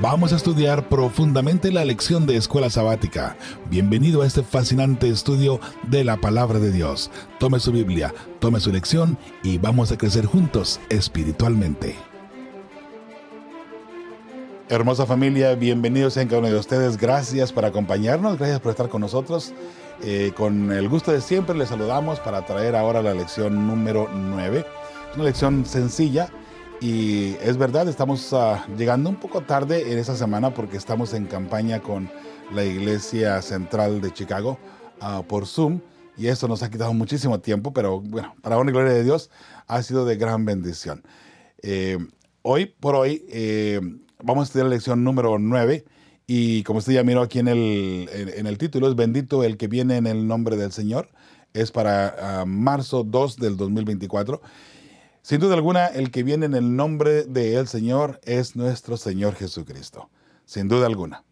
Vamos a estudiar profundamente la lección de escuela sabática. Bienvenido a este fascinante estudio de la palabra de Dios. Tome su Biblia, tome su lección y vamos a crecer juntos espiritualmente. Hermosa familia, bienvenidos en cada uno de ustedes. Gracias por acompañarnos, gracias por estar con nosotros. Eh, con el gusto de siempre les saludamos para traer ahora la lección número 9. Una lección sencilla y es verdad, estamos ah, llegando un poco tarde en esta semana porque estamos en campaña con la Iglesia Central de Chicago ah, por Zoom. Y eso nos ha quitado muchísimo tiempo, pero bueno, para una gloria de Dios ha sido de gran bendición. Eh, hoy por hoy eh, vamos a estudiar la lección número 9 y como usted ya miró aquí en el, en, el título, es bendito el que viene en el nombre del Señor. Es para ah, marzo 2 del 2024. Sin duda alguna, el que viene en el nombre de el Señor es nuestro Señor Jesucristo. Sin duda alguna.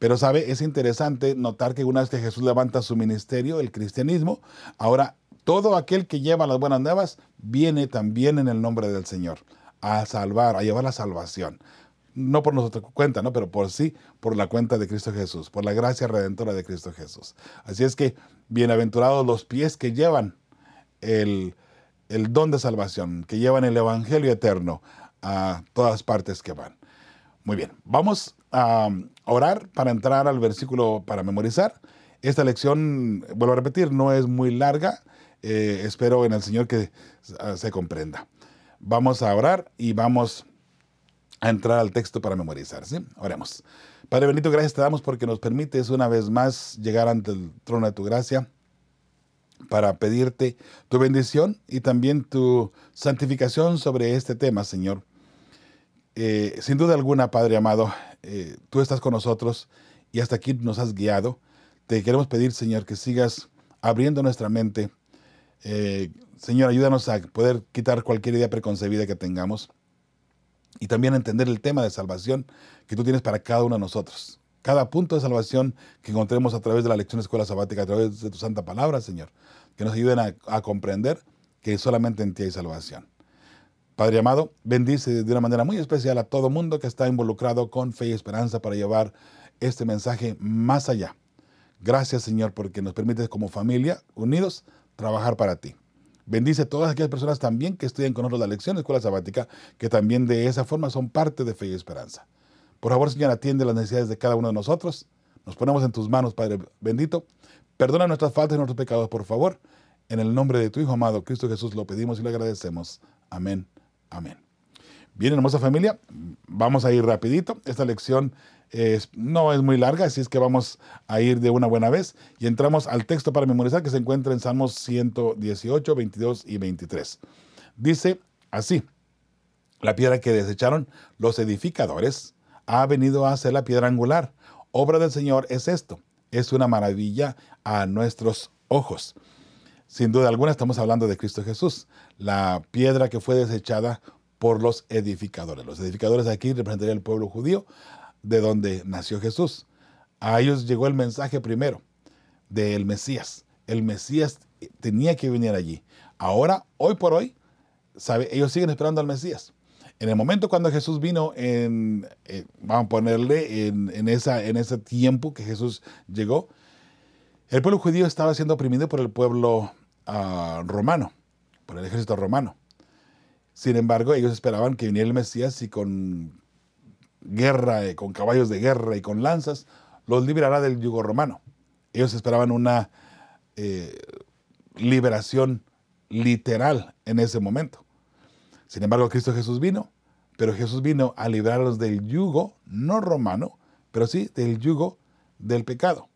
Pero sabe, es interesante notar que una vez que Jesús levanta su ministerio, el cristianismo, ahora todo aquel que lleva las buenas nuevas viene también en el nombre del Señor a salvar, a llevar la salvación. No por nuestra cuenta, ¿no? pero por sí, por la cuenta de Cristo Jesús, por la gracia redentora de Cristo Jesús. Así es que bienaventurados los pies que llevan el, el don de salvación, que llevan el Evangelio eterno a todas partes que van. Muy bien, vamos a orar para entrar al versículo para memorizar. Esta lección, vuelvo a repetir, no es muy larga. Eh, espero en el Señor que ah, se comprenda. Vamos a orar y vamos a entrar al texto para memorizar. ¿sí? Oremos. Padre Benito, gracias te damos porque nos permites una vez más llegar ante el trono de tu gracia para pedirte tu bendición y también tu santificación sobre este tema, Señor. Eh, sin duda alguna, Padre amado, eh, tú estás con nosotros y hasta aquí nos has guiado. Te queremos pedir, Señor, que sigas abriendo nuestra mente. Eh, Señor, ayúdanos a poder quitar cualquier idea preconcebida que tengamos y también entender el tema de salvación que tú tienes para cada uno de nosotros. Cada punto de salvación que encontremos a través de la lección de escuela sabática, a través de tu santa palabra, Señor que nos ayuden a, comprender que solamente en ti hay salvación. Padre amado, bendice de una manera muy especial a todo mundo que está involucrado con fe y esperanza para llevar este mensaje más allá. Gracias Señor porque nos permites como familia, unidos, trabajar para ti. Bendice a todas aquellas personas también que estudian con nosotros la lección de escuela sabática, que también de esa forma son parte de fe y esperanza. Por favor, Señor, atiende las necesidades de cada uno de nosotros. Nos ponemos en tus manos, Padre bendito, Perdona nuestras faltas y nuestros pecados, por favor. En el nombre de tu Hijo amado, Cristo Jesús, lo pedimos y le agradecemos. Amén. Amén. Bien, hermosa familia, vamos a ir rapidito. Esta lección no es muy larga, así es que vamos a ir de una buena vez y entramos al texto para memorizar que se encuentra en Salmos 118, 22 y 23. Dice así, la piedra que desecharon los edificadores ha venido a ser la piedra angular. Obra del Señor es esto es una maravilla a nuestros ojos. Sin duda alguna estamos hablando de Cristo Jesús, la piedra que fue desechada por los edificadores. Los edificadores aquí representarían el pueblo judío de donde nació Jesús. A ellos llegó el mensaje primero del Mesías. El Mesías tenía que venir allí. Ahora, hoy por hoy, sabe, ellos siguen esperando al Mesías. En el momento cuando Jesús vino, en, eh, vamos a ponerle en, ese tiempo que Jesús llegó, el pueblo judío estaba siendo oprimido por el pueblo ah, romano, por el ejército romano. Sin embargo, ellos esperaban que viniera el Mesías y con guerra, eh, con caballos de guerra y con lanzas, los liberará del yugo romano. Ellos esperaban una eh, liberación literal en ese momento. Sin embargo, Cristo Jesús vino, pero Jesús vino a librarlos del yugo, no romano, pero sí del yugo del pecado.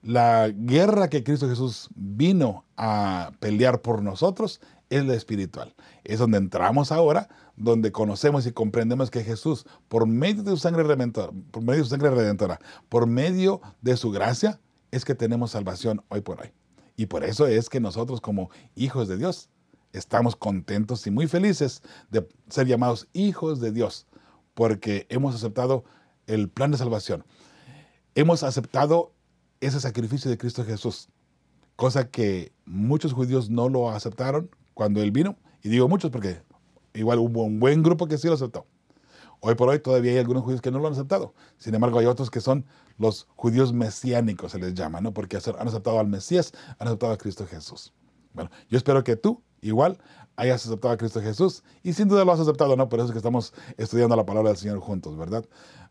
La guerra que Cristo Jesús vino a pelear por nosotros es la espiritual. Es donde entramos ahora, donde conocemos y comprendemos que Jesús, por medio de su sangre redentora, por medio de su sangre redentora, por medio de su gracia, es que tenemos salvación hoy por hoy. Y por eso es que nosotros como hijos de Dios estamos contentos y muy felices de ser llamados hijos de Dios, porque hemos aceptado el plan de salvación. Hemos aceptado ese sacrificio de Cristo Jesús, cosa que muchos judíos no lo aceptaron cuando Él vino, y digo muchos porque igual hubo un buen grupo que sí lo aceptó. Hoy por hoy todavía hay algunos judíos que no lo han aceptado. Sin embargo, hay otros que son los judíos mesiánicos, se les llama, ¿no? Porque han aceptado al Mesías, han aceptado a Cristo Jesús. Bueno, yo espero que tú, igual, hayas aceptado a Cristo Jesús. Y sin duda lo has aceptado, ¿no? Por eso es que estamos estudiando la palabra del Señor juntos, ¿verdad?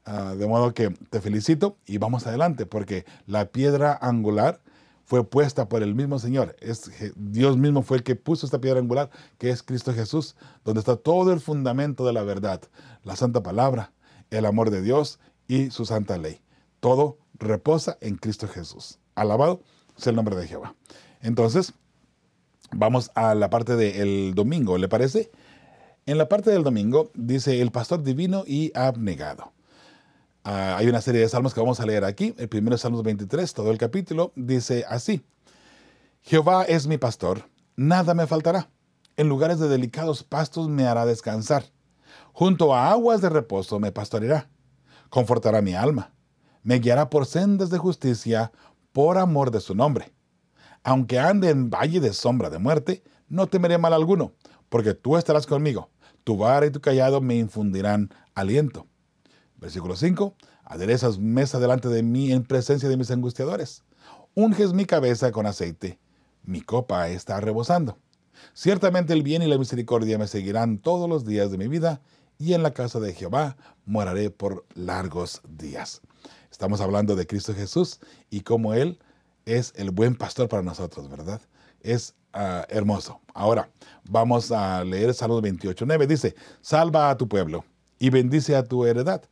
Ah, de modo que te felicito y vamos adelante, porque la piedra angular fue puesta por el mismo Señor. Es, Dios mismo fue el que puso esta piedra angular, que es Cristo Jesús, donde está todo el fundamento de la verdad, la santa palabra, el amor de Dios y su santa ley. Todo reposa en Cristo Jesús. Alabado sea el nombre de Jehová. Entonces, vamos a la parte del domingo, ¿le parece? En la parte del domingo dice el pastor divino y abnegado. Ah, hay una serie de salmos que vamos a leer aquí. El primero es Salmos 23, todo el capítulo dice así. Jehová es mi pastor, nada me faltará. En lugares de delicados pastos me hará descansar. Junto a aguas de reposo me pastoreará. Confortará mi alma. Me guiará por sendas de justicia por amor de su nombre. Aunque ande en valle de sombra de muerte, no temeré mal alguno, porque tú estarás conmigo. Tu vara y tu callado me infundirán aliento. Versículo 5. Aderezas mesa delante de mí en presencia de mis angustiadores. Unges mi cabeza con aceite. Mi copa está rebosando. Ciertamente el bien y la misericordia me seguirán todos los días de mi vida, y en la casa de Jehová moraré por largos días. Estamos hablando de Cristo Jesús y cómo Él es el buen pastor para nosotros, ¿verdad? Es ah, hermoso. Ahora, vamos a leer Salmos 28, 9. Dice, salva a tu pueblo y bendice a tu heredad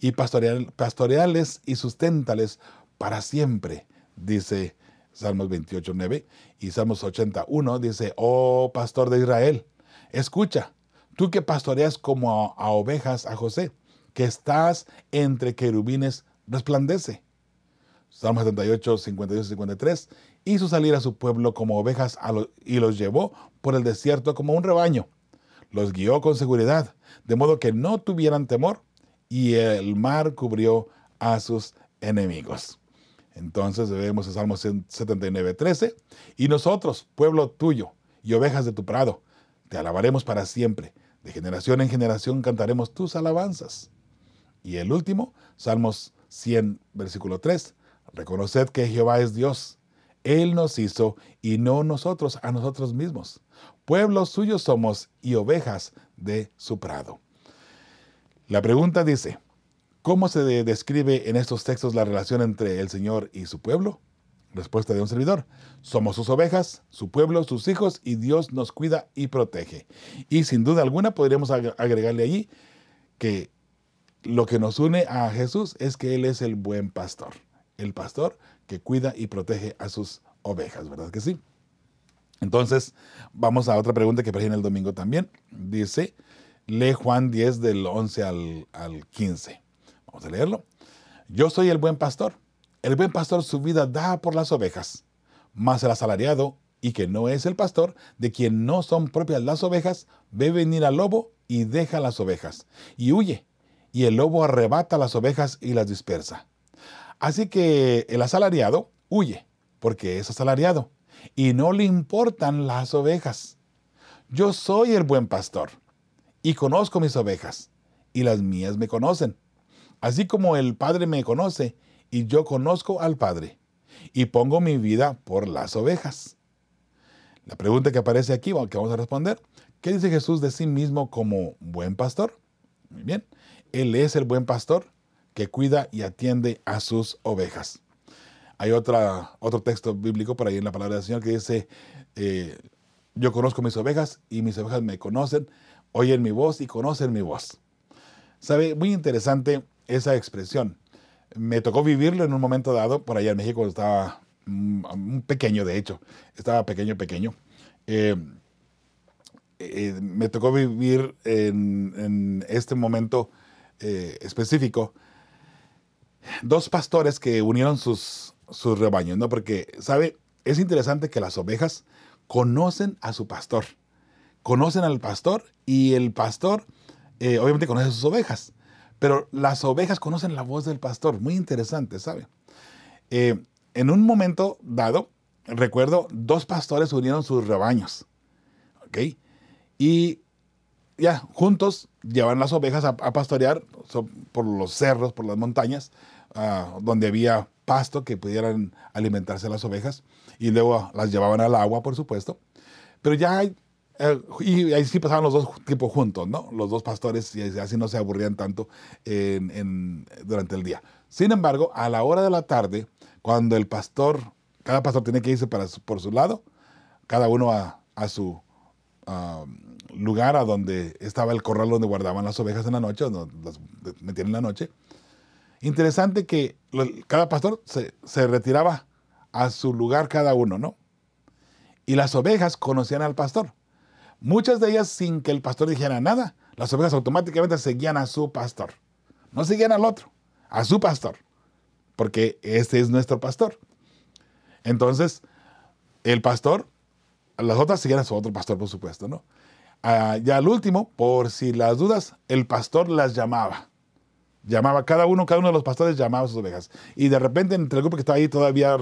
y pastoreales y susténtales para siempre, dice Salmos 28, 9. Y Salmos 81 dice, oh pastor de Israel, escucha, tú que pastoreas como a, a ovejas a José, que estás entre querubines, resplandece. Salmos 78, 52 y 53. Hizo salir a su pueblo como ovejas y los llevó por el desierto como un rebaño. Los guió con seguridad, de modo que no tuvieran temor y el mar cubrió a sus enemigos. Entonces vemos en Salmo 79, 13, y nosotros, pueblo tuyo y ovejas de tu prado, te alabaremos para siempre. De generación en generación cantaremos tus alabanzas. Y el último, Salmos 100, versículo 3, reconoced que Jehová es Dios. Él nos hizo y no nosotros a nosotros mismos. Pueblos suyos somos y ovejas de su prado. La pregunta dice, ¿cómo se describe en estos textos la relación entre el Señor y su pueblo? Respuesta de un servidor. Somos sus ovejas, su pueblo, sus hijos, y Dios nos cuida y protege. Y sin duda alguna podríamos agregarle allí que lo que nos une a Jesús es que Él es el buen pastor. El pastor que cuida y protege a sus ovejas, ¿verdad que sí? Entonces, vamos a otra pregunta que aparece en el domingo también. Dice, Lee Juan 10 del 11 al, 15. Vamos a leerlo. Yo soy el buen pastor. El buen pastor su vida da por las ovejas. Mas el asalariado, y que no es el pastor, de quien no son propias las ovejas, ve venir al lobo y deja las ovejas, y huye, y el lobo arrebata las ovejas y las dispersa. Así que el asalariado huye, porque es asalariado, y no le importan las ovejas. Yo soy el buen pastor y conozco mis ovejas, y las mías me conocen, así como el Padre me conoce, y yo conozco al Padre, y pongo mi vida por las ovejas. La pregunta que aparece aquí, que vamos a responder, ¿qué dice Jesús de sí mismo como buen pastor? Muy bien, Él es el buen pastor que cuida y atiende a sus ovejas. Hay otra, otro texto bíblico por ahí en la palabra del Señor que dice, eh, yo conozco mis ovejas y mis ovejas me conocen oyen mi voz y conocen mi voz. ¿Sabe? Muy interesante esa expresión. Me tocó vivirlo en un momento dado, por allá en México estaba un pequeño, de hecho, estaba pequeño, pequeño. Eh, eh, me tocó vivir en, este momento específico dos pastores que unieron sus, sus rebaños, ¿no? Porque, ¿sabe? Es interesante que las ovejas conocen a su pastor conocen al pastor y el pastor eh, obviamente conoce a sus ovejas, pero las ovejas conocen la voz del pastor. Muy interesante, ¿sabe? Eh, en un momento dado, recuerdo, dos pastores unieron sus rebaños, ¿ok? Y ya juntos llevan las ovejas a, pastorear por los cerros, por las montañas, ah, donde había pasto que pudieran alimentarse las ovejas y luego las llevaban al agua, por supuesto. Pero ya eh, y ahí sí pasaban los dos tipos juntos, ¿no? Los dos pastores y así no se aburrían tanto durante el día. Sin embargo, a la hora de la tarde, cuando el pastor, cada pastor tiene que irse para por su lado, cada uno a, su lugar a donde estaba el corral donde guardaban las ovejas en la noche, donde las metían en la noche. Interesante que cada pastor se, retiraba a su lugar cada uno, ¿no? Y las ovejas conocían al pastor. Muchas de ellas sin que el pastor dijera nada. Las ovejas automáticamente seguían a su pastor. No seguían al otro, a su pastor. Porque este es nuestro pastor. Entonces, el pastor, las otras seguían a su otro pastor, por supuesto, ¿no? Ah, ya al último, por si las dudas, el pastor las llamaba. Llamaba, cada uno, cada uno de los pastores llamaba a sus ovejas. Y de repente, entre el grupo que estaba ahí todavía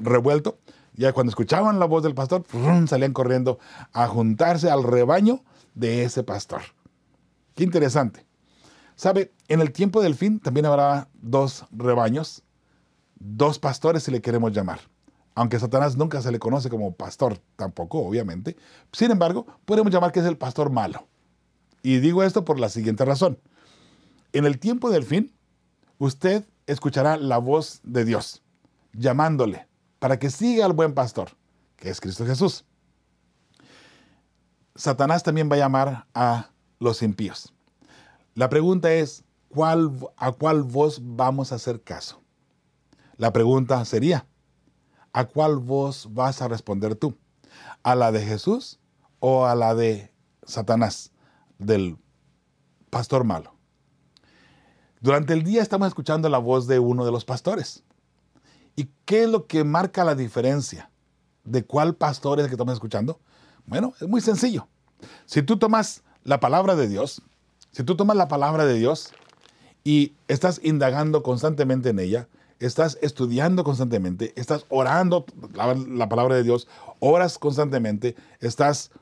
revuelto, ya cuando escuchaban la voz del pastor, salían corriendo a juntarse al rebaño de ese pastor. Qué interesante. ¿Sabe? En el tiempo del fin también habrá dos rebaños, dos pastores si le queremos llamar. Aunque Satanás nunca se le conoce como pastor, tampoco, obviamente. Sin embargo, podemos llamar que es el pastor malo. Y digo esto por la siguiente razón. En el tiempo del fin, usted escuchará la voz de Dios, llamándole para que siga al buen pastor, que es Cristo Jesús. Satanás también va a llamar a los impíos. La pregunta es, ¿cuál, ¿a cuál voz vamos a hacer caso? La pregunta sería, ¿a cuál voz vas a responder tú? ¿A la de Jesús o a la de Satanás, del pastor malo? Durante el día estamos escuchando la voz de uno de los pastores. ¿Y qué es lo que marca la diferencia de cuál pastor es el que estamos escuchando? Bueno, es muy sencillo. Si tú tomas la palabra de Dios, si tú tomas la palabra de Dios y estás indagando constantemente en ella, estás estudiando constantemente, estás orando la, la, palabra de Dios, oras constantemente, estás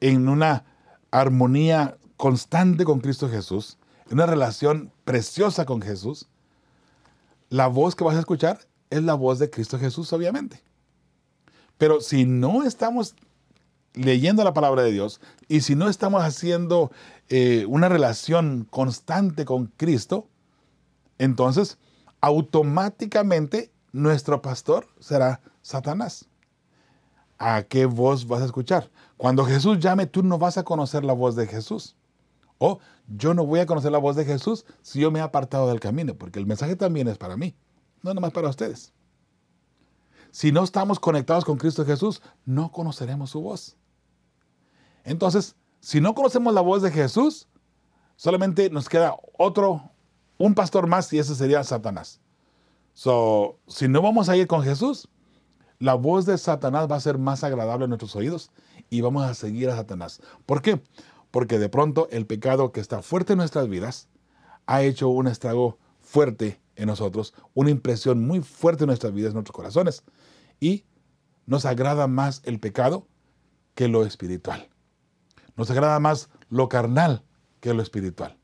en una armonía constante con Cristo Jesús, una relación preciosa con Jesús, la voz que vas a escuchar es la voz de Cristo Jesús, obviamente. Pero si no estamos leyendo la palabra de Dios y si no estamos haciendo eh, una relación constante con Cristo, entonces automáticamente nuestro pastor será Satanás. ¿A qué voz vas a escuchar? Cuando Jesús llame, tú no vas a conocer la voz de Jesús. O yo no voy a conocer la voz de Jesús si yo me he apartado del camino, porque el mensaje también es para mí, no nomás para ustedes. Si no estamos conectados con Cristo Jesús, no conoceremos su voz. Entonces, si no conocemos la voz de Jesús, solamente nos queda otro, un pastor más y ese sería Satanás. So, si no vamos a ir con Jesús, la voz de Satanás va a ser más agradable a nuestros oídos y vamos a seguir a Satanás. ¿Por qué? Porque de pronto el pecado que está fuerte en nuestras vidas ha hecho un estrago fuerte en nosotros, una impresión muy fuerte en nuestras vidas, en nuestros corazones. Y nos agrada más el pecado que lo espiritual. Nos agrada más lo carnal que lo espiritual.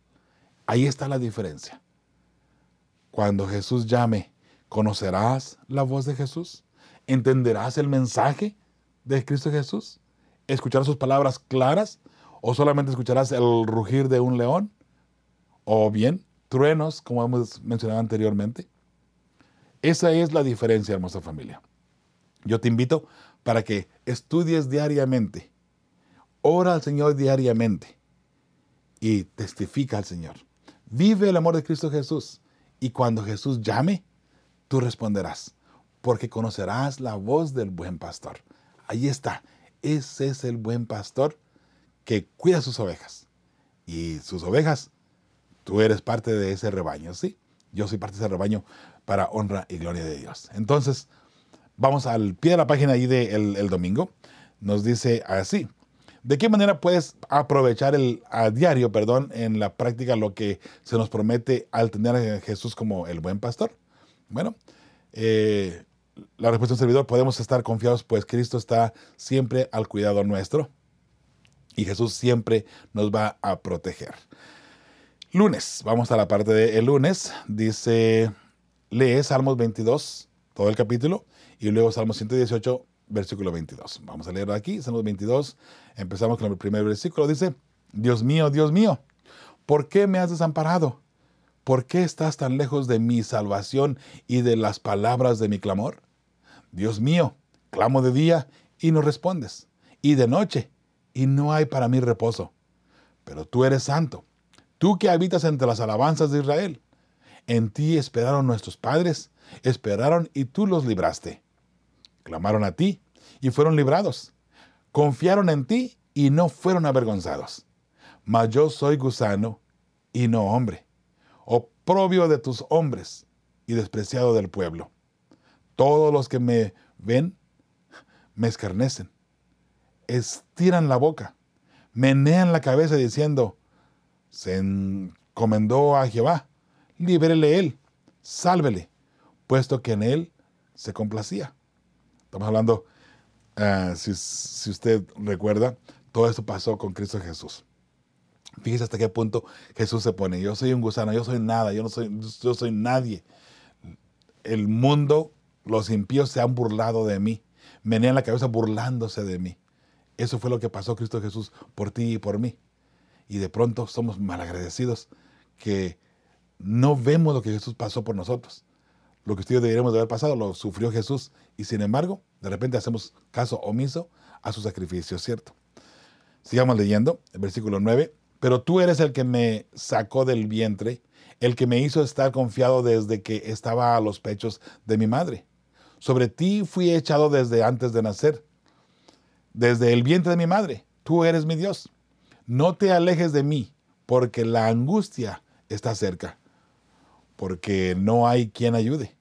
Ahí está la diferencia. Cuando Jesús llame, ¿conocerás la voz de Jesús? ¿Entenderás el mensaje de Cristo Jesús? ¿Escucharás sus palabras claras? O solamente escucharás el rugir de un león, o bien truenos, como hemos mencionado anteriormente. Esa es la diferencia, hermosa familia. Yo te invito para que estudies diariamente, ora al Señor diariamente y testifica al Señor. Vive el amor de Cristo Jesús y cuando Jesús llame, tú responderás, porque conocerás la voz del buen pastor. Ahí está, ese es el buen pastor que cuida sus ovejas. Y sus ovejas, tú eres parte de ese rebaño, ¿sí? Yo soy parte de ese rebaño para honra y gloria de Dios. Entonces, vamos al pie de la página ahí del el domingo. Nos dice así. ¿De qué manera puedes aprovechar el, a diario, perdón, en la práctica lo que se nos promete al tener a Jesús como el buen pastor? Bueno, eh, la respuesta del servidor, podemos estar confiados, pues Cristo está siempre al cuidado nuestro. Y Jesús siempre nos va a proteger. Lunes, vamos a la parte del lunes. Dice, lee Salmos 22, todo el capítulo, y luego Salmos 118, versículo 22. Vamos a leerlo aquí, Salmos 22. Empezamos con el primer versículo. Dice, Dios mío, Dios mío, ¿por qué me has desamparado? ¿Por qué estás tan lejos de mi salvación y de las palabras de mi clamor? Dios mío, clamo de día y no respondes, y de noche y no hay para mí reposo. Pero tú eres santo, tú que habitas entre las alabanzas de Israel. En ti esperaron nuestros padres, esperaron y tú los libraste. Clamaron a ti y fueron librados. Confiaron en ti y no fueron avergonzados. Mas yo soy gusano y no hombre, oprobio de tus hombres y despreciado del pueblo. Todos los que me ven me escarnecen, estiran la boca, menean la cabeza diciendo, se encomendó a Jehová, líbrele él, sálvele, puesto que en él se complacía. Estamos hablando, ah, si, si usted recuerda, todo esto pasó con Cristo Jesús. Fíjese hasta qué punto Jesús se pone. Yo soy un gusano, yo soy nada, yo no soy, yo soy nadie. El mundo, los impíos se han burlado de mí. Menean la cabeza burlándose de mí. Eso fue lo que pasó Cristo Jesús por ti y por mí. Y de pronto somos malagradecidos que no vemos lo que Jesús pasó por nosotros. Lo que ustedes deberíamos de haber pasado lo sufrió Jesús. Y sin embargo, de repente hacemos caso omiso a su sacrificio, ¿cierto? Sigamos leyendo, el versículo 9. Pero tú eres el que me sacó del vientre, el que me hizo estar confiado desde que estaba a los pechos de mi madre. Sobre ti fui echado desde antes de nacer, desde el vientre de mi madre. Tú eres mi Dios. No te alejes de mí, porque la angustia está cerca, porque no hay quien ayude.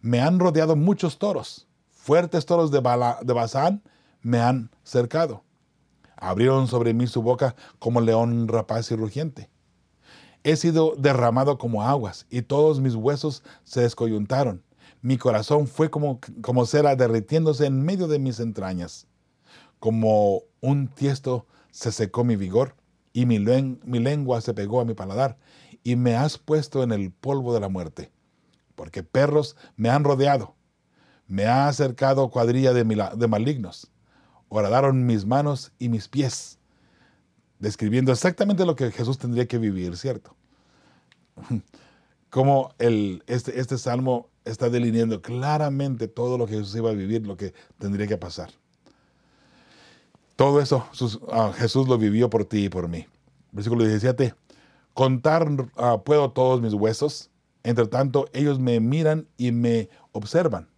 Me han rodeado muchos toros, fuertes toros de, de Bazán me han cercado. Abrieron sobre mí su boca como león rapaz y rugiente. He sido derramado como aguas y todos mis huesos se descoyuntaron. Mi corazón fue como, como cera derritiéndose en medio de mis entrañas. Como un tiesto se secó mi vigor y mi, lengua se pegó a mi paladar y me has puesto en el polvo de la muerte. Porque perros me han rodeado. Me ha acercado cuadrilla de, de malignos horadaron mis manos y mis pies, describiendo exactamente lo que Jesús tendría que vivir, ¿cierto? Como el, este, este salmo está delineando claramente todo lo que Jesús iba a vivir, lo que tendría que pasar. Todo eso ah, Jesús lo vivió por ti y por mí. Versículo 17. Contar ah, puedo todos mis huesos, entre tanto ellos me miran y me observan.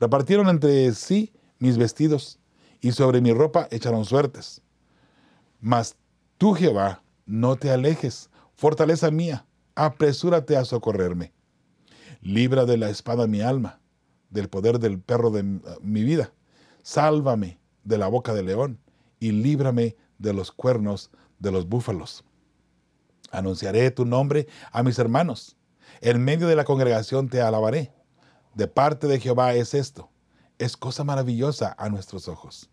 Repartieron entre sí mis vestidos y sobre mi ropa echaron suertes. Mas tú, Jehová, no te alejes, fortaleza mía, apresúrate a socorrerme. Libra de la espada mi alma, del poder del perro de mi vida. Sálvame de la boca del león y líbrame de los cuernos de los búfalos. Anunciaré tu nombre a mis hermanos. En medio de la congregación te alabaré. De parte de Jehová es esto. Es cosa maravillosa a nuestros ojos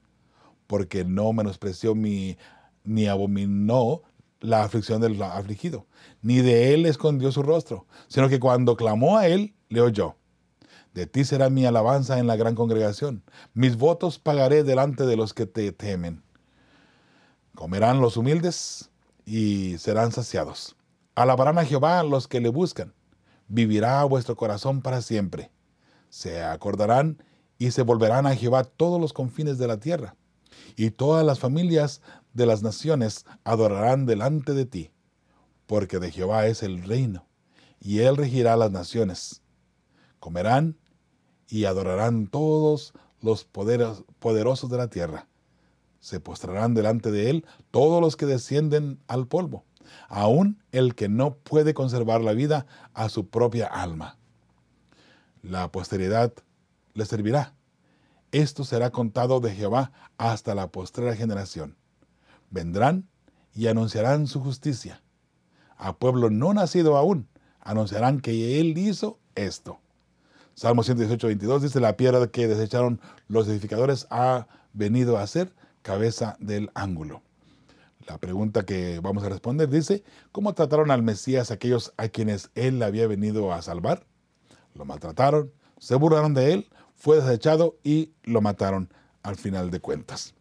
porque no menospreció mi, ni abominó la aflicción del afligido, ni de él escondió su rostro, sino que cuando clamó a él, le oyó. De ti será mi alabanza en la gran congregación. Mis votos pagaré delante de los que te temen. Comerán los humildes y serán saciados. Alabarán a Jehová los que le buscan. Vivirá vuestro corazón para siempre. Se acordarán y se volverán a Jehová todos los confines de la tierra y todas las familias de las naciones adorarán delante de ti, porque de Jehová es el reino, y él regirá las naciones. Comerán y adorarán todos los poderosos de la tierra. Se postrarán delante de él todos los que descienden al polvo, aun el que no puede conservar la vida a su propia alma. La posteridad le servirá esto será contado de Jehová hasta la postrera generación. Vendrán y anunciarán su justicia. A pueblo no nacido aún, anunciarán que Él hizo esto. Salmo 118, 22 dice, la piedra que desecharon los edificadores ha venido a ser cabeza del ángulo. La pregunta que vamos a responder dice, ¿cómo trataron al Mesías aquellos a quienes él había venido a salvar? Lo maltrataron, se burlaron de él, fue desechado y lo mataron al final de cuentas.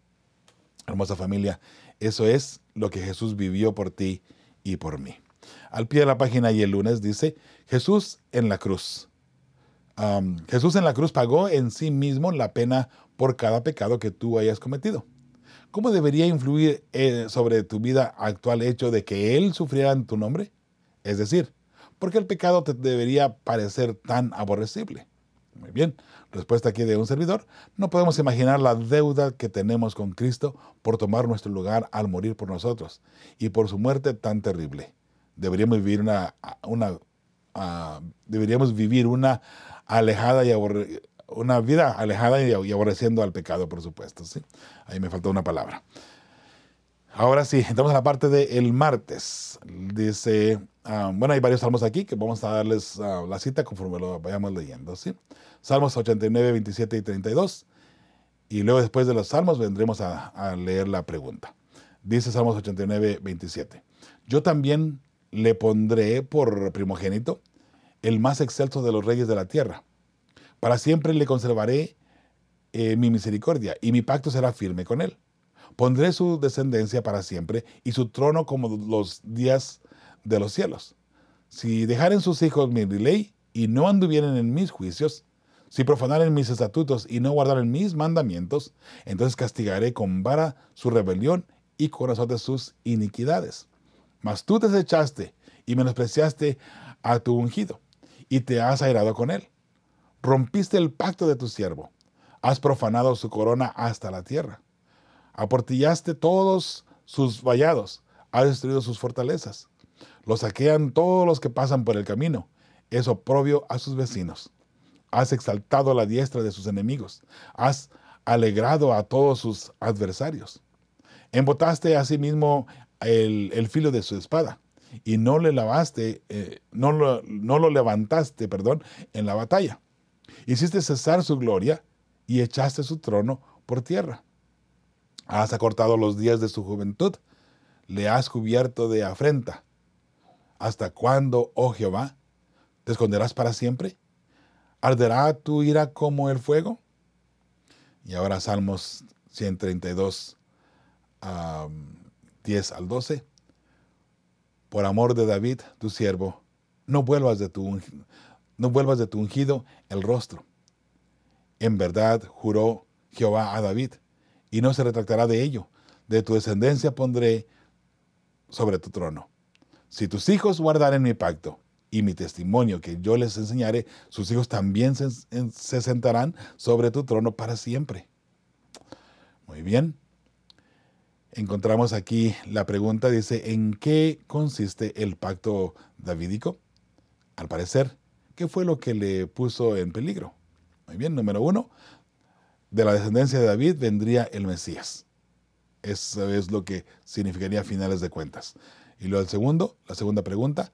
Hermosa familia, eso es lo que Jesús vivió por ti y por mí. Al pie de la página y el lunes dice, Jesús en la cruz. Jesús en la cruz pagó en sí mismo la pena por cada pecado que tú hayas cometido. ¿Cómo debería influir eh, sobre tu vida actual hecho de que Él sufriera en tu nombre? Es decir, ¿por qué el pecado te debería parecer tan aborrecible? Muy bien, respuesta aquí de un servidor. No podemos imaginar la deuda que tenemos con Cristo por tomar nuestro lugar al morir por nosotros y por su muerte tan terrible. Deberíamos vivir una, una deberíamos vivir una alejada y una vida alejada y, aborreciendo al pecado, por supuesto. ¿sí? Ahí me faltó una palabra. Ahora sí, entramos a la parte del martes. Dice, ah, bueno, hay varios salmos aquí que vamos a darles ah, la cita conforme lo vayamos leyendo. ¿sí? Salmos 89, 27 y 32. Y luego después de los salmos vendremos a, a leer la pregunta. Dice Salmos 89, 27. Yo también le pondré por primogénito el más excelso de los reyes de la tierra. Para siempre le conservaré eh, mi misericordia y mi pacto será firme con él. Pondré su descendencia para siempre y su trono como los días de los cielos. Si dejaren sus hijos mi ley y no anduvieren en mis juicios, si profanaren mis estatutos y no guardaren mis mandamientos, entonces castigaré con vara su rebelión y con de sus iniquidades. Mas tú desechaste y menospreciaste a tu ungido y te has airado con él. Rompiste el pacto de tu siervo, has profanado su corona hasta la tierra. Aportillaste todos sus vallados, has destruido sus fortalezas. Lo saquean todos los que pasan por el camino, es oprobio a sus vecinos. Has exaltado la diestra de sus enemigos, has alegrado a todos sus adversarios. Embotaste asimismo el, el filo de su espada y no le lavaste, eh, lo, no lo levantaste, perdón, en la batalla. Hiciste cesar su gloria y echaste su trono por tierra. Has acortado los días de su juventud, le has cubierto de afrenta. ¿Hasta cuándo, oh Jehová? ¿Te esconderás para siempre? ¿Arderá tu ira como el fuego? Y ahora Salmos 132, 10 al 12 por amor de David, tu siervo, no vuelvas de tu, no vuelvas de tu ungido el rostro. En verdad juró Jehová a David, y no se retractará de ello. De tu descendencia pondré sobre tu trono. Si tus hijos guardaren mi pacto y mi testimonio que yo les enseñaré, sus hijos también se, se sentarán sobre tu trono para siempre. Muy bien encontramos aquí la pregunta, dice, ¿en qué consiste el pacto davídico? Al parecer, ¿qué fue lo que le puso en peligro? Muy bien, número uno, de la descendencia de David vendría el Mesías. Eso es lo que significaría finales de cuentas. Y luego el segundo, la segunda pregunta,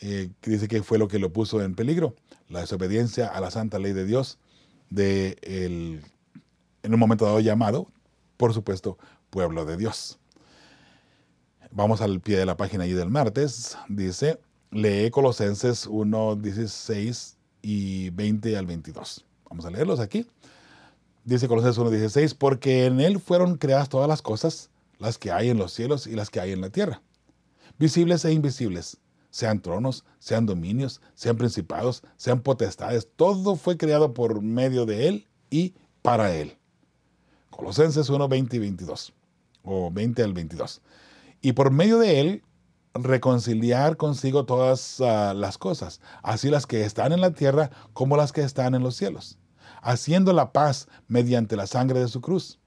eh, dice que fue lo que lo puso en peligro, la desobediencia a la santa ley de Dios de el, en un momento dado llamado, por supuesto, pueblo de Dios. Vamos al pie de la página allí del martes. Dice, lee Colosenses 1, 16 y 20 al 22. Vamos a leerlos aquí. Dice Colosenses 1, 16, porque en él fueron creadas todas las cosas, las que hay en los cielos y las que hay en la tierra, visibles e invisibles, sean tronos, sean dominios, sean principados, sean potestades, todo fue creado por medio de él y para él. Colosenses 1, 20 y 22, o 20 al 22. Y por medio de él reconciliar consigo todas ah, las cosas, así las que están en la tierra como las que están en los cielos, haciendo la paz mediante la sangre de su cruz.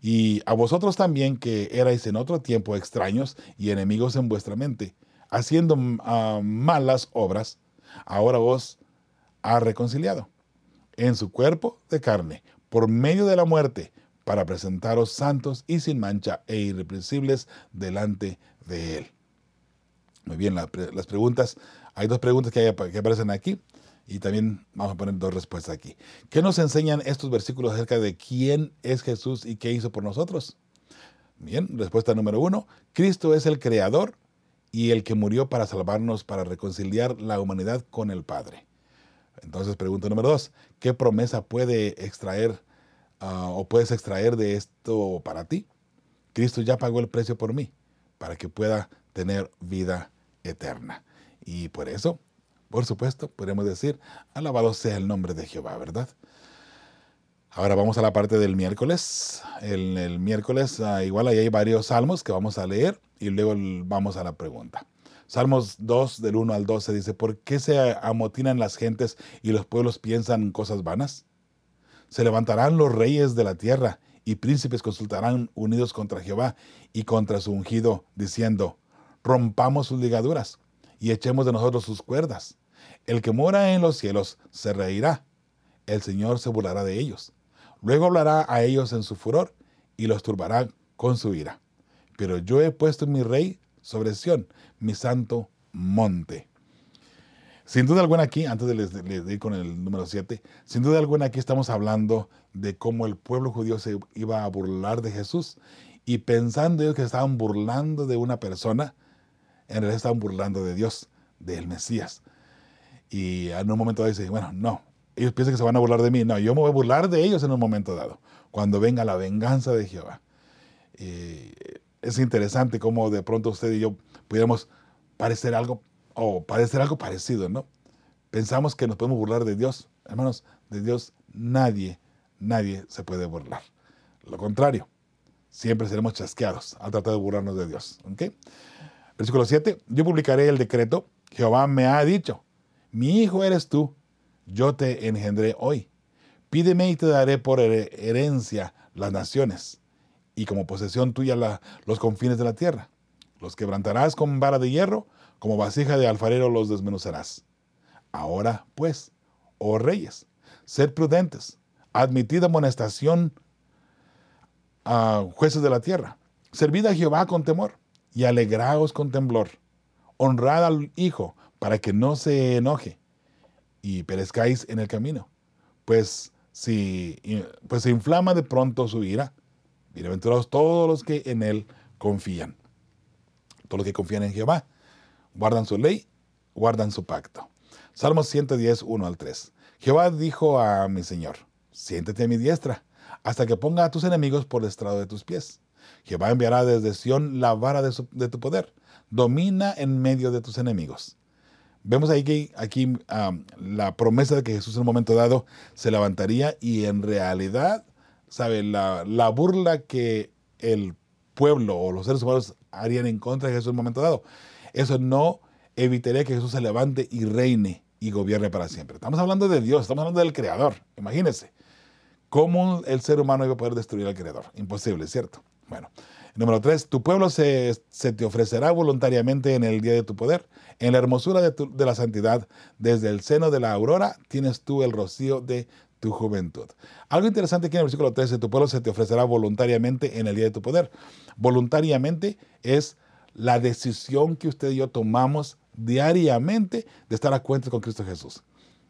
Y a vosotros también que erais en otro tiempo extraños y enemigos en vuestra mente, haciendo ah, malas obras, ahora os ha reconciliado en su cuerpo de carne, por medio de la muerte, para presentaros santos y sin mancha e irreprensibles delante de Él. Muy bien, las preguntas, hay dos preguntas que, aparecen aquí y también vamos a poner dos respuestas aquí. ¿Qué nos enseñan estos versículos acerca de quién es Jesús y qué hizo por nosotros? Bien, respuesta número uno, Cristo es el creador y el que murió para salvarnos, para reconciliar la humanidad con el Padre. Entonces, pregunta número dos, ¿qué promesa puede extraer ah, o puedes extraer de esto para ti? Cristo ya pagó el precio por mí, para que pueda tener vida eterna. Y por eso, por supuesto, podemos decir, alabado sea el nombre de Jehová, ¿verdad? Ahora vamos a la parte del miércoles. El, el miércoles, ah, igual ahí hay varios salmos que vamos a leer y luego vamos a la pregunta. Salmos 2 del 1 al 12 dice, ¿por qué se amotinan las gentes y los pueblos piensan cosas vanas? Se levantarán los reyes de la tierra y príncipes consultarán unidos contra Jehová y contra su ungido, diciendo, rompamos sus ligaduras y echemos de nosotros sus cuerdas. El que mora en los cielos se reirá, el Señor se burlará de ellos. Luego hablará a ellos en su furor y los turbará con su ira. Pero yo he puesto mi rey sobre Sión, mi santo monte. Sin duda alguna aquí, antes de, ir con el número 7, sin duda alguna aquí estamos hablando de cómo el pueblo judío se iba a burlar de Jesús y pensando ellos que estaban burlando de una persona, en realidad estaban burlando de Dios, del Mesías. Y en un momento dado dice, bueno, no, ellos piensan que se van a burlar de mí. No, yo me voy a burlar de ellos en un momento dado, cuando venga la venganza de Jehová. es interesante cómo de pronto usted y yo pudiéramos parecer algo o parecer algo parecido, ¿no? Pensamos que nos podemos burlar de Dios. Hermanos, de Dios nadie, nadie se puede burlar. Lo contrario, siempre seremos chasqueados al tratar de burlarnos de Dios. ¿ok? Versículo 7, yo publicaré el decreto, Jehová me ha dicho, mi hijo eres tú, yo te engendré hoy. Pídeme y te daré por herencia las naciones y como posesión tuya los confines de la tierra. Los quebrantarás con vara de hierro como vasija de alfarero los desmenuzarás. Ahora, pues, oh reyes, sed prudentes, admitid amonestación a jueces de la tierra. Servid a Jehová con temor y alegraos con temblor. Honrad al Hijo para que no se enoje y perezcáis en el camino. Pues si pues se inflama de pronto su ira, bienaventurados todos los que en él confían. Todos los que confían en Jehová guardan su ley, guardan su pacto. Salmos 110, 1 al 3. Jehová dijo a mi Señor, siéntate a mi diestra, hasta que ponga a tus enemigos por estrado de tus pies. Jehová enviará desde Sión la vara de, tu poder, domina en medio de tus enemigos. Vemos ahí que aquí la promesa de que Jesús en un momento dado se levantaría y en realidad, ¿sabe? La, la burla que el pueblo o los seres humanos harían en contra de Jesús en un momento dado eso no evitaría que Jesús se levante y reine y gobierne para siempre. Estamos hablando de Dios, estamos hablando del Creador. Imagínense, ¿cómo el ser humano iba a poder destruir al Creador? Imposible, ¿cierto? Bueno, número tres, tu pueblo se, te ofrecerá voluntariamente en el día de tu poder. En la hermosura de, de la santidad, desde el seno de la aurora, tienes tú el rocío de tu juventud. Algo interesante aquí en el versículo 13, tu pueblo se te ofrecerá voluntariamente en el día de tu poder. Voluntariamente es la decisión que usted y yo tomamos diariamente de estar a cuenta con Cristo Jesús.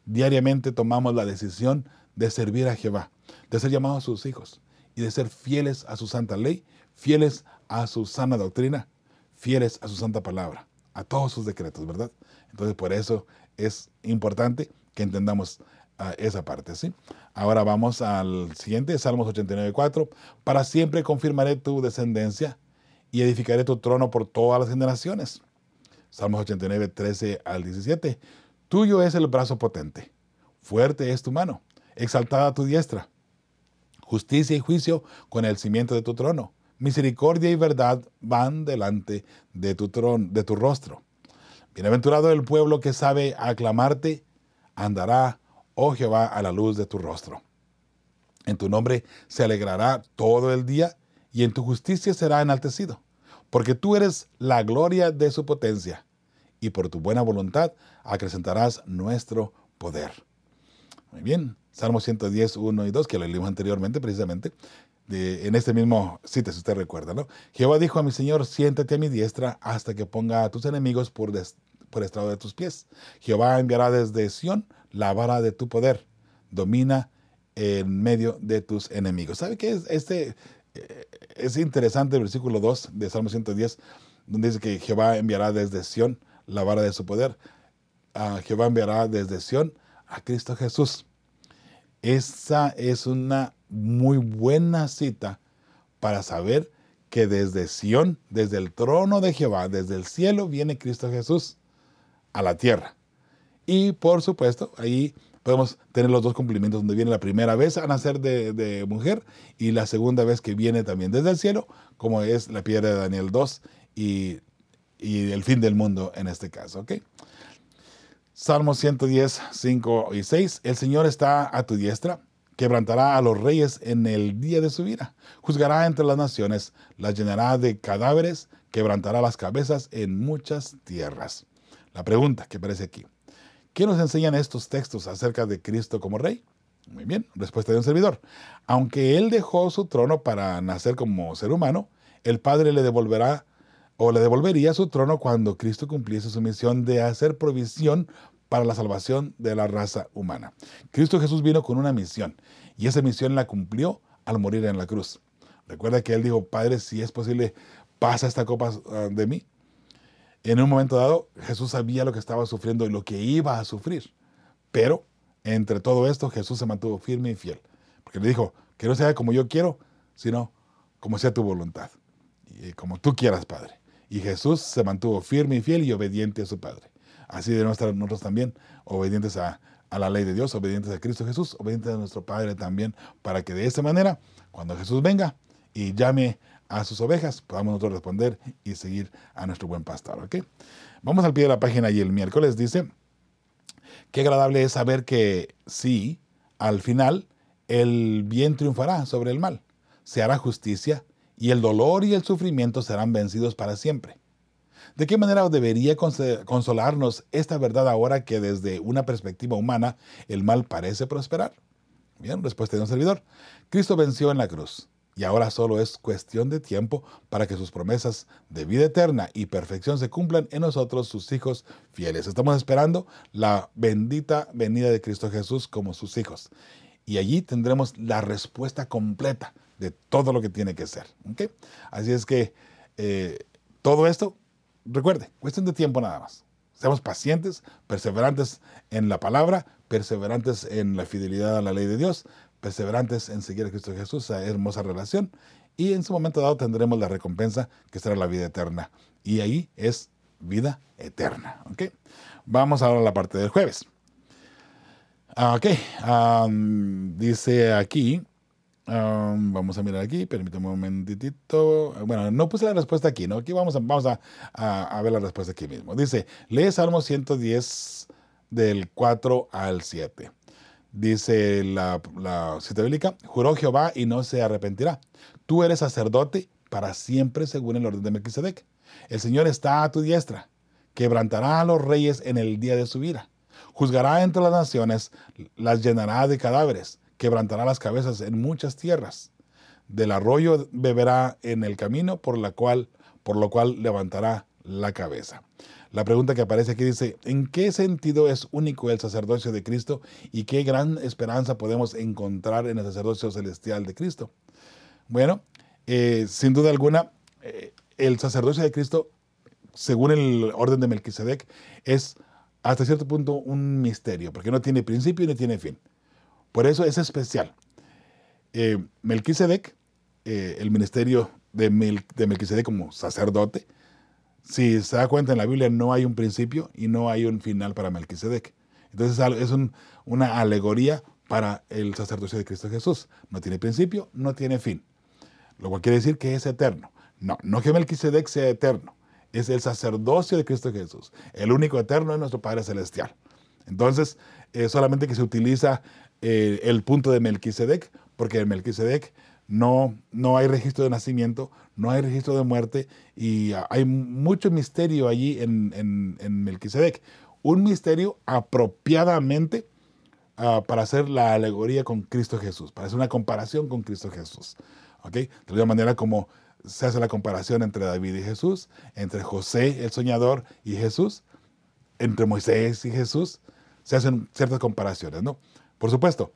Diariamente tomamos la decisión de servir a Jehová, de ser llamados sus hijos y de ser fieles a su santa ley, fieles a su sana doctrina, fieles a su santa palabra, a todos sus decretos, ¿verdad? Entonces por eso es importante que entendamos ah, esa parte, ¿sí? Ahora vamos al siguiente, Salmos 89.4. Para siempre confirmaré tu descendencia y edificaré tu trono por todas las generaciones. Salmos 89, 13 al 17. Tuyo es el brazo potente, fuerte es tu mano, exaltada tu diestra. Justicia y juicio con el cimiento de tu trono. Misericordia y verdad van delante de tu trono, de tu rostro. Bienaventurado el pueblo que sabe aclamarte, andará, oh Jehová, a la luz de tu rostro. En tu nombre se alegrará todo el día y en tu justicia será enaltecido porque tú eres la gloria de su potencia, y por tu buena voluntad acrecentarás nuestro poder. Muy bien, Salmo 110, 1 y 2, que lo leímos anteriormente precisamente, en este mismo cita, si usted recuerda, ¿no? Jehová dijo a mi Señor, siéntate a mi diestra hasta que ponga a tus enemigos por, por estrado de tus pies. Jehová enviará desde Sión la vara de tu poder, domina en medio de tus enemigos. ¿Sabe qué es este eh, es interesante el versículo 2 de Salmo 110, donde dice que Jehová enviará desde Sión la vara de su poder. a Jehová enviará desde Sión a Cristo Jesús. Esa es una muy buena cita para saber que desde Sión, desde el trono de Jehová, desde el cielo, viene Cristo Jesús a la tierra. Y por supuesto, ahí podemos tener los dos cumplimientos, donde viene la primera vez a nacer de, mujer y la segunda vez que viene también desde el cielo, como es la piedra de Daniel 2 y, el fin del mundo en este caso. ¿ok? Salmo 110, 5 y 6. El Señor está a tu diestra, quebrantará a los reyes en el día de su vida, juzgará entre las naciones, las llenará de cadáveres, quebrantará las cabezas en muchas tierras. La pregunta que aparece aquí. ¿Qué nos enseñan estos textos acerca de Cristo como Rey? Muy bien, respuesta de un servidor. Aunque Él dejó su trono para nacer como ser humano, el Padre le devolverá o le devolvería su trono cuando Cristo cumpliese su misión de hacer provisión para la salvación de la raza humana. Cristo Jesús vino con una misión y esa misión la cumplió al morir en la cruz. Recuerda que Él dijo, Padre, si es posible, pasa esta copa ah, de mí, en un momento dado, Jesús sabía lo que estaba sufriendo y lo que iba a sufrir. Pero entre todo esto, Jesús se mantuvo firme y fiel. Porque le dijo, que no sea como yo quiero, sino como sea tu voluntad. Y como tú quieras, Padre. Y Jesús se mantuvo firme y fiel y obediente a su Padre. Así de nosotros también, obedientes a, la ley de Dios, obedientes a Cristo Jesús, obedientes a nuestro Padre también, para que de esta manera, cuando Jesús venga y llame a sus ovejas, podamos nosotros responder y seguir a nuestro buen pastor. Vamos al pie de la página y el miércoles dice, qué agradable es saber que sí, al final, el bien triunfará sobre el mal, se hará justicia y el dolor y el sufrimiento serán vencidos para siempre. ¿De qué manera debería consolarnos esta verdad ahora que desde una perspectiva humana el mal parece prosperar? Bien, respuesta de un servidor. Cristo venció en la cruz y ahora solo es cuestión de tiempo para que sus promesas de vida eterna y perfección se cumplan en nosotros, sus hijos fieles. Estamos esperando la bendita venida de Cristo Jesús como sus hijos. Y allí tendremos la respuesta completa de todo lo que tiene que ser. Así es que eh, todo esto, recuerde, cuestión de tiempo nada más. Seamos pacientes, perseverantes en la palabra, perseverantes en la fidelidad a la ley de Dios, perseverantes en seguir a Cristo Jesús, esa hermosa relación, y en su momento dado tendremos la recompensa que será la vida eterna. Y ahí es vida eterna. ¿ok? Vamos ahora a la parte del jueves. Ah, ok, dice aquí, vamos a mirar aquí, permítame un momentito. Bueno, no puse la respuesta aquí, ¿no? Aquí vamos a, vamos a, a, ver la respuesta aquí mismo. Dice, lee Salmo 110 del 4 al 7. Dice la, cita bíblica, juró Jehová y no se arrepentirá. Tú eres sacerdote para siempre según el orden de Melquisedec. El Señor está a tu diestra, quebrantará a los reyes en el día de su vida. Juzgará entre las naciones, las llenará de cadáveres, quebrantará las cabezas en muchas tierras. Del arroyo beberá en el camino, por, la cual, por lo cual levantará la cabeza. La pregunta que aparece aquí dice, ¿en qué sentido es único el sacerdocio de Cristo y qué gran esperanza podemos encontrar en el sacerdocio celestial de Cristo? Bueno, eh, sin duda alguna, eh, el sacerdocio de Cristo, según el orden de Melquisedec, es hasta cierto punto un misterio, porque no tiene principio ni tiene fin. Por eso es especial. Eh, Melquisedec, el ministerio de, de Melquisedec como sacerdote, si se da cuenta en la Biblia no hay un principio y no hay un final para Melquisedec. Entonces es una alegoría para el sacerdocio de Cristo Jesús. No tiene principio, no tiene fin. Lo cual quiere decir que es eterno. No, no que Melquisedec sea eterno. Es el sacerdocio de Cristo Jesús. El único eterno es nuestro Padre Celestial. Entonces, solamente que se utiliza eh, el punto de Melquisedec, porque Melquisedec no, no hay registro de nacimiento, no hay registro de muerte y hay mucho misterio allí en, en, Melquisedec. Un misterio apropiadamente ah, para hacer la alegoría con Cristo Jesús, para hacer una comparación con Cristo Jesús. De la misma manera como se hace la comparación entre David y Jesús, entre José el soñador y Jesús, entre Moisés y Jesús, se hacen ciertas comparaciones, ¿no? Por supuesto,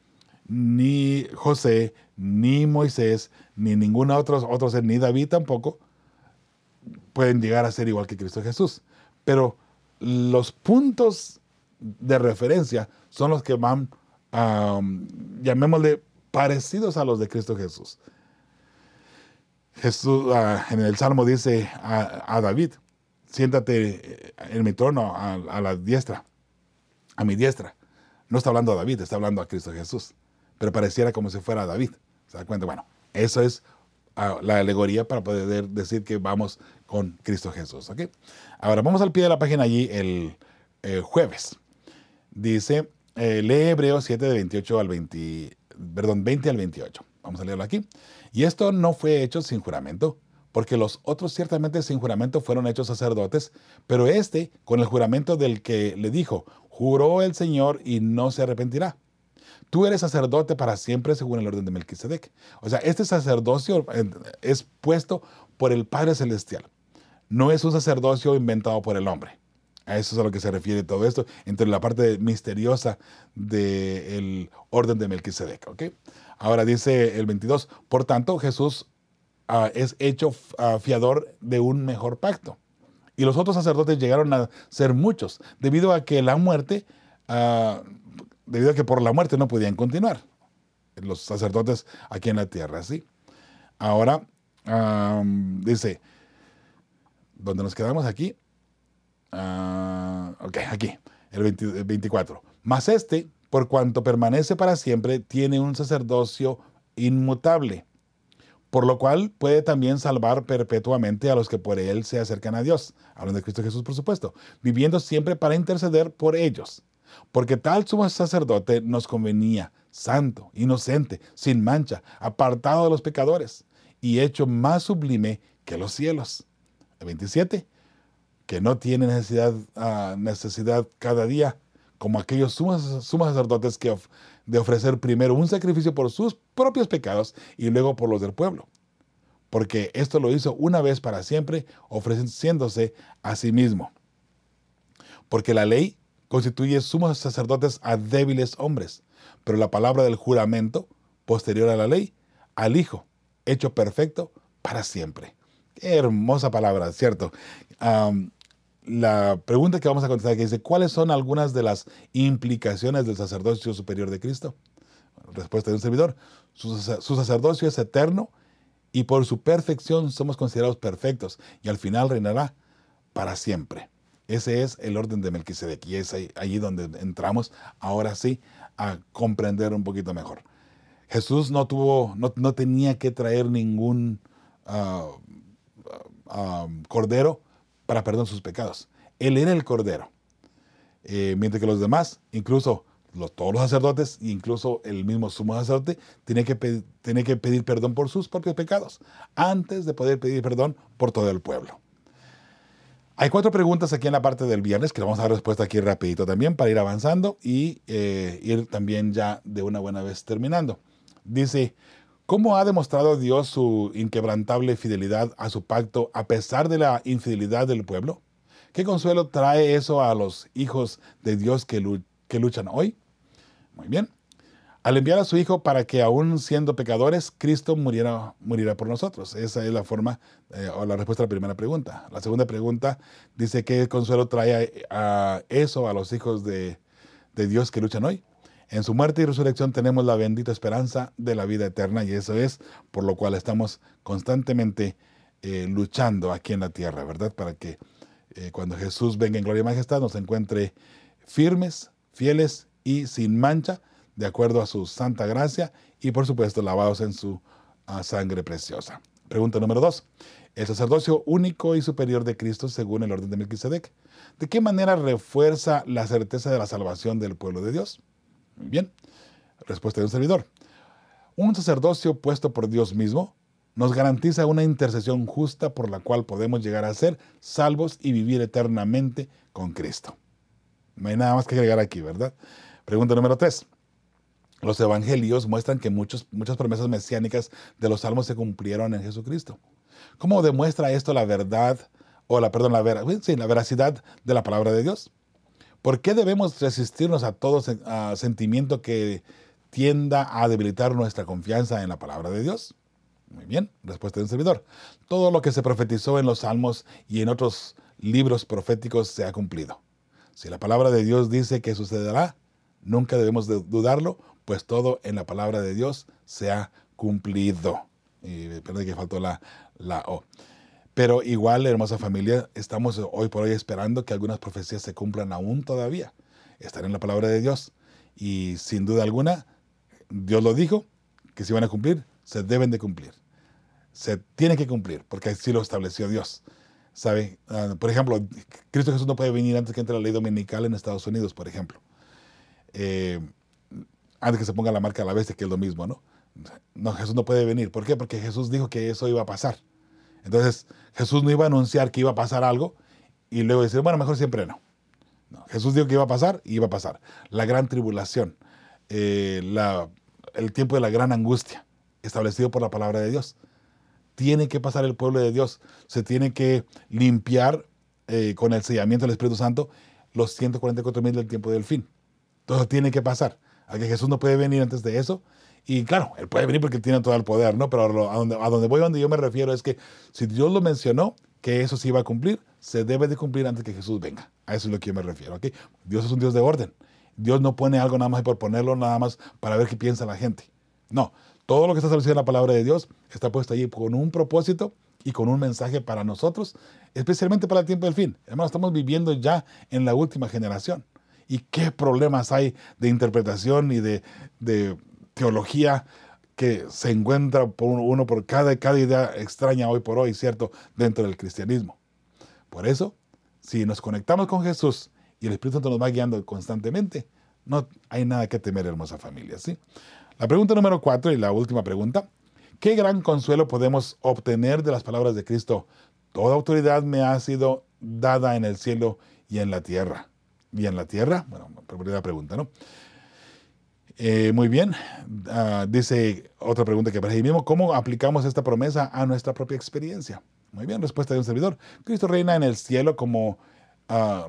ni José, ni Moisés, ni ningún otro, otro ser, ni David tampoco, pueden llegar a ser igual que Cristo Jesús. Pero los puntos de referencia son los que van, llamémosle, parecidos a los de Cristo Jesús. Jesús ah, en el Salmo dice a, David, siéntate en mi trono a, la diestra, a mi diestra. No está hablando a David, está hablando a Cristo Jesús. Pero pareciera como si fuera David. ¿Se da cuenta? Bueno, eso es ah, la alegoría para poder decir que vamos con Cristo Jesús. Ahora vamos al pie de la página allí el, jueves. Dice, eh, lee Hebreos 7 de 28 al 20, perdón, 20 al 28. Vamos a leerlo aquí. Y esto no fue hecho sin juramento, porque los otros ciertamente sin juramento fueron hechos sacerdotes, pero este con el juramento del que le dijo, juró el Señor y no se arrepentirá. Tú eres sacerdote para siempre según el orden de Melquisedec. O sea, este sacerdocio es puesto por el Padre Celestial. No es un sacerdocio inventado por el hombre. A eso es a lo que se refiere todo esto, entre la parte misteriosa del orden de Melquisedec. Ahora dice el 22, por tanto Jesús ah, es hecho ah, fiador de un mejor pacto. Y los otros sacerdotes llegaron a ser muchos, debido a que la muerte, uh, debido a que por la muerte no podían continuar. Los sacerdotes aquí en la tierra, ¿sí? Ahora, dice, ¿dónde nos quedamos aquí? ok, aquí, el, 24. Mas este, por cuanto permanece para siempre, tiene un sacerdocio inmutable, por lo cual puede también salvar perpetuamente a los que por él se acercan a Dios, hablando de Cristo Jesús, por supuesto, viviendo siempre para interceder por ellos. Porque tal sumo sacerdote nos convenía, santo, inocente, sin mancha, apartado de los pecadores, y hecho más sublime que los cielos. El 27, que no tiene necesidad, ah, necesidad cada día como aquellos sumos, sacerdotes que de ofrecer primero un sacrificio por sus propios pecados y luego por los del pueblo. Porque esto lo hizo una vez para siempre, ofreciéndose a sí mismo. Porque la ley constituye sumos sacerdotes a débiles hombres, pero la palabra del juramento, posterior a la ley, al Hijo, hecho perfecto para siempre. Qué hermosa palabra, ¿cierto? La pregunta que vamos a contestar que dice, ¿cuáles son algunas de las implicaciones del sacerdocio superior de Cristo? Respuesta de un servidor, su, sacerdocio es eterno y por su perfección somos considerados perfectos y al final reinará para siempre. Ese es el orden de Melquisedec y es ahí, donde entramos ahora sí a comprender un poquito mejor. Jesús no tuvo, no, tenía que traer ningún ah, ah, cordero para perdón sus pecados. Él era el Cordero. Eh, mientras que los demás, incluso los, todos los sacerdotes, incluso el mismo sumo sacerdote, tiene que, que pedir perdón por sus propios pecados, antes de poder pedir perdón por todo el pueblo. Hay cuatro preguntas aquí en la parte del viernes que vamos a dar respuesta aquí rapidito también para ir avanzando y eh, ir también ya de una buena vez terminando. Dice, ¿Cómo ha demostrado Dios su inquebrantable fidelidad a su pacto a pesar de la infidelidad del pueblo? ¿Qué consuelo trae eso a los hijos de Dios que, luchan hoy? Muy bien. Al enviar a su Hijo para que aún siendo pecadores, Cristo muriera, por nosotros. Esa es la forma eh, o la respuesta a la primera pregunta. La segunda pregunta dice, ¿qué consuelo trae a, eso a los hijos de Dios que luchan hoy? En su muerte y resurrección tenemos la bendita esperanza de la vida eterna y eso es por lo cual estamos constantemente eh, luchando aquí en la tierra, ¿verdad? Para que eh, cuando Jesús venga en gloria y majestad nos encuentre firmes, fieles y sin mancha, de acuerdo a su santa gracia y por supuesto lavados en su ah, sangre preciosa. Pregunta número dos. El sacerdocio único y superior de Cristo según el orden de Melquisedec. ¿De qué manera refuerza la certeza de la salvación del pueblo de Dios? Bien, respuesta de un servidor. Un sacerdocio puesto por Dios mismo nos garantiza una intercesión justa por la cual podemos llegar a ser salvos y vivir eternamente con Cristo. No hay nada más que agregar aquí, ¿verdad? Pregunta número tres. Los evangelios muestran que muchos, muchas promesas mesiánicas de los salmos se cumplieron en Jesucristo. ¿Cómo demuestra esto la verdad, o la, perdón, la, sí, la veracidad de la palabra de Dios? ¿Por qué debemos resistirnos a todo sentimiento que tienda a debilitar nuestra confianza en la palabra de Dios? Muy bien, respuesta del servidor. Todo lo que se profetizó en los salmos y en otros libros proféticos se ha cumplido. Si la palabra de Dios dice que sucederá, nunca debemos dudarlo, pues todo en la palabra de Dios se ha cumplido. Y perdón que faltó la, la O. Pero igual, hermosa familia, estamos hoy por hoy esperando que algunas profecías se cumplan aún todavía. Están en la palabra de Dios. Y sin duda alguna, Dios lo dijo, que si van a cumplir, se deben de cumplir. Se tiene que cumplir, porque así lo estableció Dios. ¿Sabe? Ah, por ejemplo, Cristo Jesús no puede venir antes que entre la ley dominical en Estados Unidos, por ejemplo. Eh, antes que se ponga la marca a la bestia, que es lo mismo, ¿no? No, Jesús no puede venir. ¿Por qué? Porque Jesús dijo que eso iba a pasar. Entonces, Jesús no iba a anunciar que iba a pasar algo y luego decir, bueno, mejor siempre no. Jesús dijo que iba a pasar y iba a pasar. La gran tribulación, eh, el tiempo de la gran angustia, establecido por la palabra de Dios. Tiene que pasar el pueblo de Dios. Se tiene que limpiar eh, con el sellamiento del Espíritu Santo los 144 mil del tiempo del fin. Todo tiene que pasar. A que Jesús no puede venir antes de eso. Y claro, Él puede venir porque tiene todo el poder, ¿no? Pero a donde, a donde voy, a donde yo me refiero es que si Dios lo mencionó, que eso se iba a cumplir, se debe de cumplir antes que Jesús venga. A eso es lo que yo me refiero, ¿ok? Dios es un Dios de orden. Dios no pone algo nada más por ponerlo, nada más para ver qué piensa la gente. No, todo lo que está establecido en la palabra de Dios está puesto allí con un propósito y con un mensaje para nosotros, especialmente para el tiempo del fin. Hermano, estamos viviendo ya en la última generación y qué problemas hay de interpretación y de, teología que se encuentra por uno por cada, cada idea extraña hoy por hoy, ¿cierto?, dentro del cristianismo. Por eso, si nos conectamos con Jesús y el Espíritu Santo nos va guiando constantemente, no hay nada que temer, hermosa familia, ¿sí? La pregunta número cuatro y la última pregunta. ¿Qué gran consuelo podemos obtener de las palabras de Cristo? Toda autoridad me ha sido dada en el cielo y en la tierra y en la tierra? Bueno, primera pregunta, ¿no? Eh, muy bien, ah, dice otra pregunta que aparece ahí mismo, ¿cómo aplicamos esta promesa a nuestra propia experiencia? Muy bien, respuesta de un servidor. Cristo reina en el cielo como ah,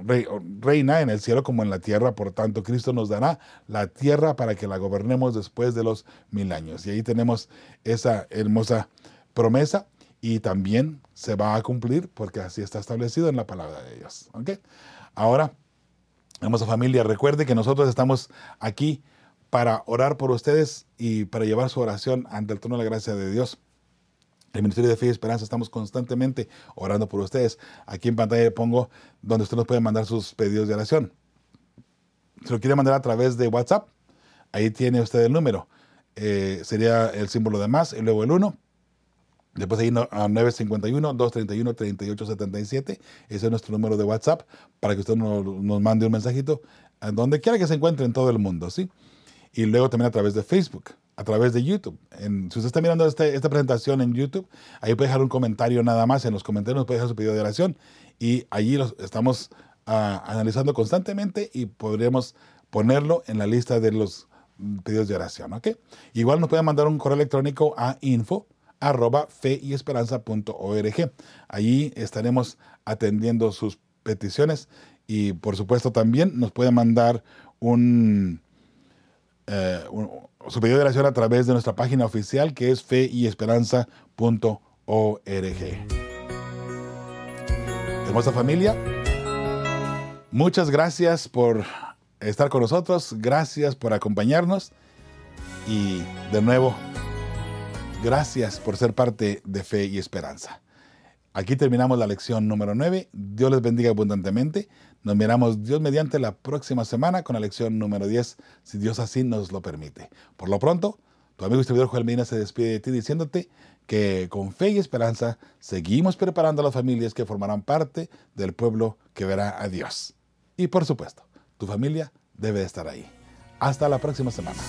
reina en el cielo como en la tierra, por tanto Cristo nos dará la tierra para que la gobernemos después de los mil años. Y ahí tenemos esa hermosa promesa y también se va a cumplir porque así está establecido en la palabra de Dios. ¿okay? Ahora, Hermosa familia, recuerde que nosotros estamos aquí para orar por ustedes y para llevar su oración ante el trono de la gracia de Dios. El Ministerio de Fe y Esperanza estamos constantemente orando por ustedes. Aquí en pantalla le pongo donde usted nos puede mandar sus pedidos de oración. Si lo quiere mandar a través de WhatsApp, ahí tiene usted el número. Eh, sería el símbolo de más y luego el 1 Después ahí a 951-231-3877. Ese es nuestro número de WhatsApp para que usted nos, mande un mensajito a donde quiera que se encuentre en todo el mundo, ¿sí? Y luego también a través de Facebook, a través de YouTube. Si usted está mirando este, esta presentación en YouTube, ahí puede dejar un comentario nada más. En los comentarios nos puede dejar su pedido de oración. Y allí los estamos ah, analizando constantemente y podríamos ponerlo en la lista de los pedidos de oración, ¿ok? Igual nos puede mandar un correo electrónico a info arroba fe y esperanza.org. Allí estaremos atendiendo sus peticiones y por supuesto también nos puede mandar un, eh, su pedido de oración a través de nuestra página oficial que es fe y esperanza.org. Hermosa familia, muchas gracias por estar con nosotros, gracias por acompañarnos y de nuevo Gracias por ser parte de Fe y Esperanza. Aquí terminamos la lección número 9. Dios les bendiga abundantemente. Nos miramos Dios mediante la próxima semana con la lección número 10, si Dios así nos lo permite. Por lo pronto, tu amigo y servidor Joel Medina se despide de ti diciéndote que con fe y esperanza seguimos preparando a las familias que formarán parte del pueblo que verá a Dios. Y por supuesto, tu familia debe estar ahí. Hasta la próxima semana.